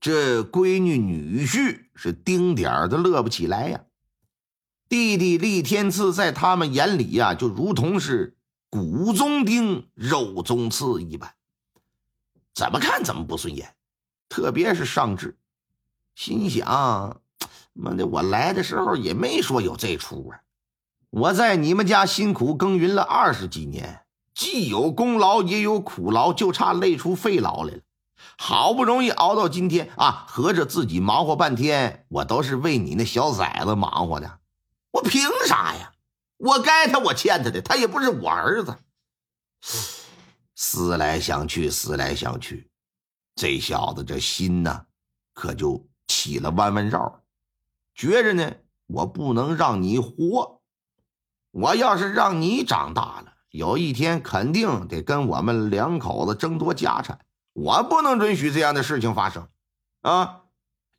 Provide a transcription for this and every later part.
这闺女女婿是丁点儿都乐不起来呀。弟弟厉天赐在他们眼里呀，就如同是骨中钉、肉中刺一般，怎么看怎么不顺眼。特别是上志，心想：妈的，我来的时候也没说有这出啊！我在你们家辛苦耕耘了二十几年。既有功劳也有苦劳，就差累出肺劳来了。好不容易熬到今天啊，合着自己忙活半天，我都是为你那小崽子忙活的。我凭啥呀？我该他，我欠他的，他也不是我儿子。思来想去，思来想去，这小子这心呢，可就起了弯弯绕。觉着呢，我不能让你活。我要是让你长大了。有一天肯定得跟我们两口子争夺家产，我不能允许这样的事情发生，啊！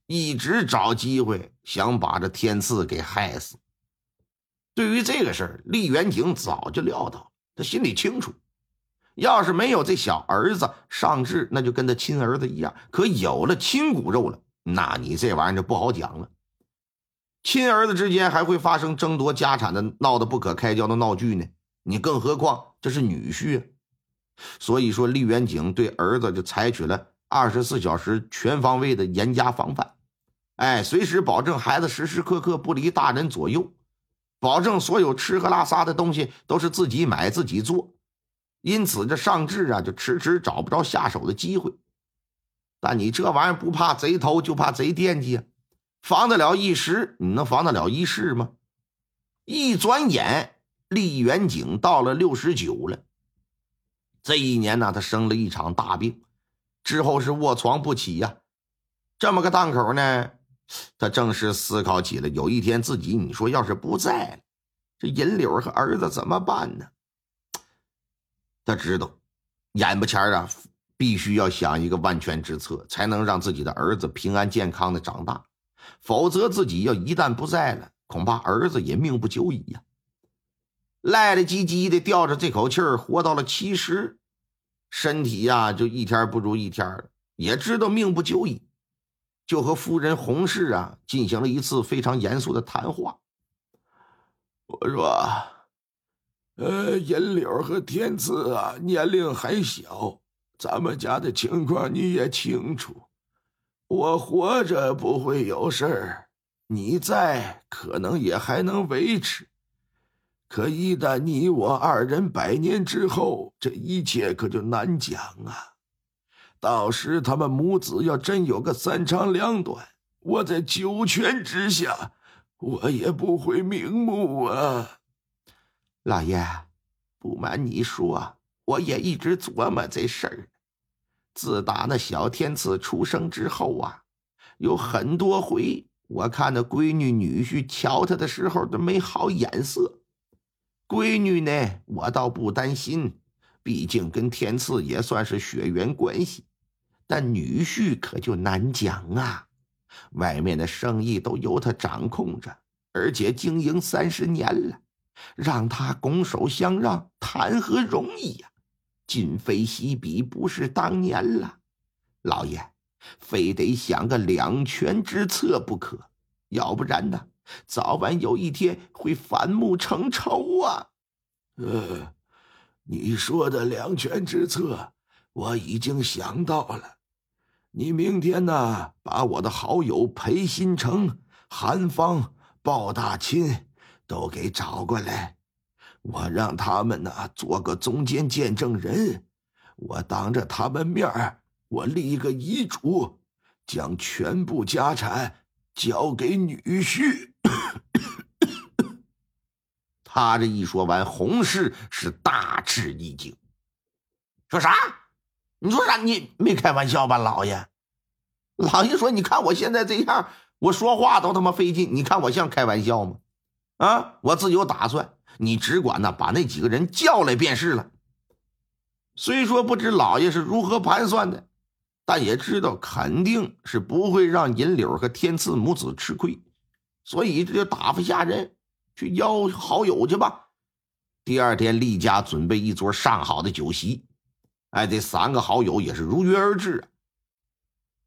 一直找机会想把这天赐给害死。对于这个事儿，厉元景早就料到，他心里清楚，要是没有这小儿子上志，那就跟他亲儿子一样；可有了亲骨肉了，那你这玩意儿就不好讲了。亲儿子之间还会发生争夺家产的闹得不可开交的闹剧呢。你更何况这是女婿，所以说厉元景对儿子就采取了二十四小时全方位的严加防范，哎，随时保证孩子时时刻刻不离大人左右，保证所有吃喝拉撒的东西都是自己买自己做，因此这尚志啊就迟迟找不着下手的机会。但你这玩意儿不怕贼偷，就怕贼惦记啊！防得了一时，你能防得了一世吗？一转眼。厉元景到了六十九了，这一年呢，他生了一场大病，之后是卧床不起呀。这么个档口呢，他正是思考起了有一天自己，你说要是不在了，这银柳和儿子怎么办呢？他知道，眼巴前啊，必须要想一个万全之策，才能让自己的儿子平安健康的长大，否则自己要一旦不在了，恐怕儿子也命不久矣呀。赖赖唧唧的吊着这口气儿，活到了七十，身体呀就一天不如一天也知道命不久矣，就和夫人洪氏啊进行了一次非常严肃的谈话。我说：“呃，银柳和天赐啊，年龄还小，咱们家的情况你也清楚。我活着不会有事儿，你在可能也还能维持。”可一旦你我二人百年之后，这一切可就难讲啊！到时他们母子要真有个三长两短，我在九泉之下，我也不会瞑目啊！老爷，不瞒你说，我也一直琢磨这事儿。自打那小天赐出生之后啊，有很多回，我看那闺女女婿瞧他的时候都没好眼色。闺女呢，我倒不担心，毕竟跟天赐也算是血缘关系。但女婿可就难讲啊，外面的生意都由他掌控着，而且经营三十年了，让他拱手相让，谈何容易呀？今非昔比，不是当年了。老爷，非得想个两全之策不可，要不然呢？早晚有一天会反目成仇啊！呃，你说的两全之策，我已经想到了。你明天呢，把我的好友裴新成、韩芳、鲍大钦都给找过来，我让他们呢做个中间见证人。我当着他们面我立个遗嘱，将全部家产交给女婿。他这一说完，洪氏是大吃一惊，说啥？你说啥？你没开玩笑吧，老爷？老爷说：“你看我现在这样，我说话都他妈费劲。你看我像开玩笑吗？啊，我自有打算。你只管呢，把那几个人叫来便是了。”虽说不知老爷是如何盘算的，但也知道肯定是不会让银柳和天赐母子吃亏，所以这就打发下人去邀好友去吧。第二天，厉家准备一桌上好的酒席，哎，这三个好友也是如约而至。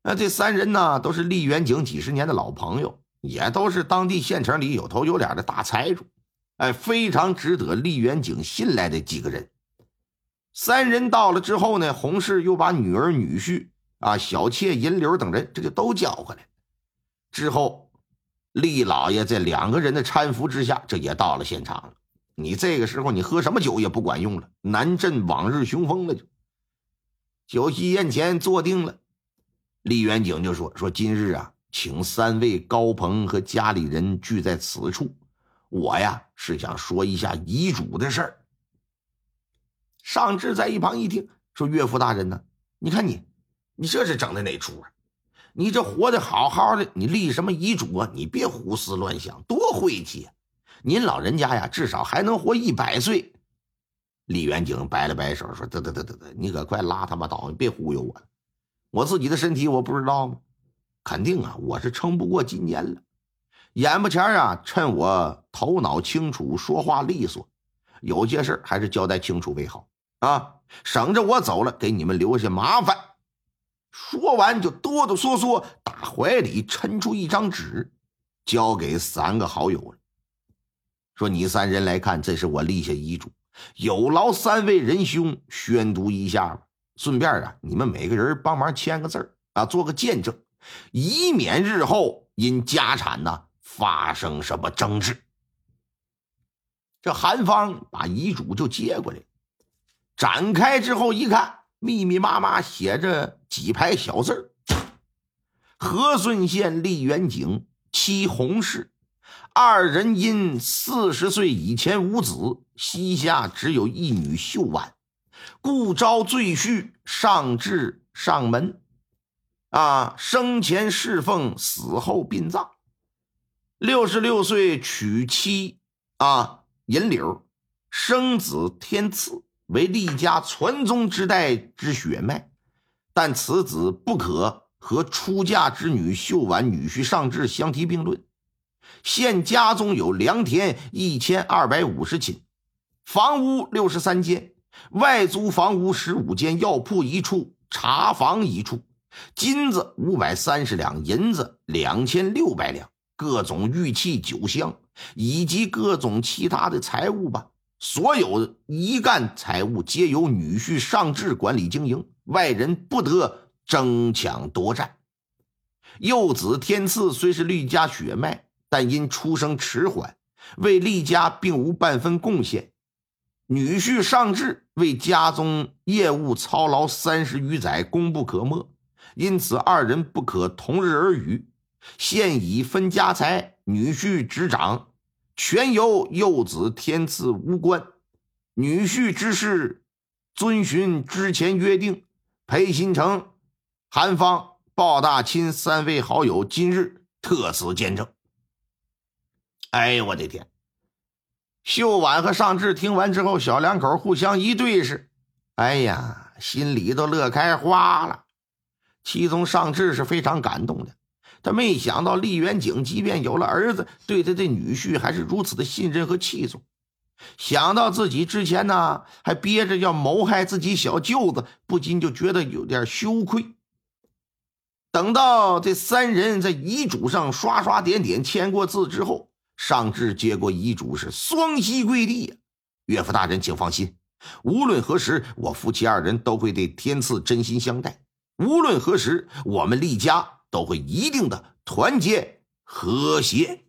那这三人呢，都是厉元景几十年的老朋友，也都是当地县城里有头有脸的大财主，哎，非常值得厉元景信赖的几个人。三人到了之后呢，洪氏又把女儿、女婿啊、小妾银柳等人，这就都叫过来。之后，厉老爷在两个人的搀扶之下，这也到了现场了。你这个时候，你喝什么酒也不管用了，难镇往日雄风了。就酒席宴前坐定了，厉元景就说：“说今日啊，请三位高朋和家里人聚在此处，我呀是想说一下遗嘱的事儿。”尚志在一旁一听，说：“岳父大人呢？你看你，你这是整的哪出啊？你这活得好好的，你立什么遗嘱啊？你别胡思乱想，多晦气啊！您老人家呀，至少还能活一百岁。”李元景摆了摆手，说：“得得得得得，你可快拉他妈倒，你别忽悠我了。我自己的身体我不知道吗？肯定啊，我是撑不过今年了。眼巴前啊，趁我头脑清楚，说话利索，有些事还是交代清楚为好。”啊，省着我走了，给你们留下麻烦。说完，就哆哆嗦嗦打怀里抻出一张纸，交给三个好友了。说：“你三人来看，这是我立下遗嘱，有劳三位仁兄宣读一下吧。顺便啊，你们每个人帮忙签个字啊，做个见证，以免日后因家产呢发生什么争执。”这韩方把遗嘱就接过来。展开之后一看，密密麻麻写着几排小字和顺县立元景妻洪氏，二人因四十岁以前无子，膝下只有一女秀婉，故招赘婿上至上门。啊，生前侍奉，死后殡葬。六十六岁娶妻啊，银柳，生子天赐。为厉家传宗之代之血脉，但此子不可和出嫁之女秀婉女婿尚志相提并论。现家中有良田一千二百五十顷，房屋六十三间，外租房屋十五间，药铺一处，茶房一处，金子五百三十两，银子两千六百两，各种玉器酒香，以及各种其他的财物吧。所有一干财物皆由女婿尚志管理经营，外人不得争抢夺占。幼子天赐虽是厉家血脉，但因出生迟缓，为厉家并无半分贡献。女婿尚志为家中业务操劳三十余载，功不可没，因此二人不可同日而语。现已分家财，女婿执掌。全由幼子天赐无关，女婿之事遵循之前约定。裴新成、韩芳、鲍大钦三位好友今日特此见证。哎呦我的天！秀婉和尚志听完之后，小两口互相一对视，哎呀，心里都乐开花了。其中尚志是非常感动的。他没想到厉元景即便有了儿子，对他的女婿还是如此的信任和器重。想到自己之前呢还憋着要谋害自己小舅子，不禁就觉得有点羞愧。等到这三人在遗嘱上刷刷点点签过字之后，尚志接过遗嘱是双膝跪地呀：“岳父大人，请放心，无论何时，我夫妻二人都会对天赐真心相待。无论何时，我们厉家。”都会一定的团结和谐。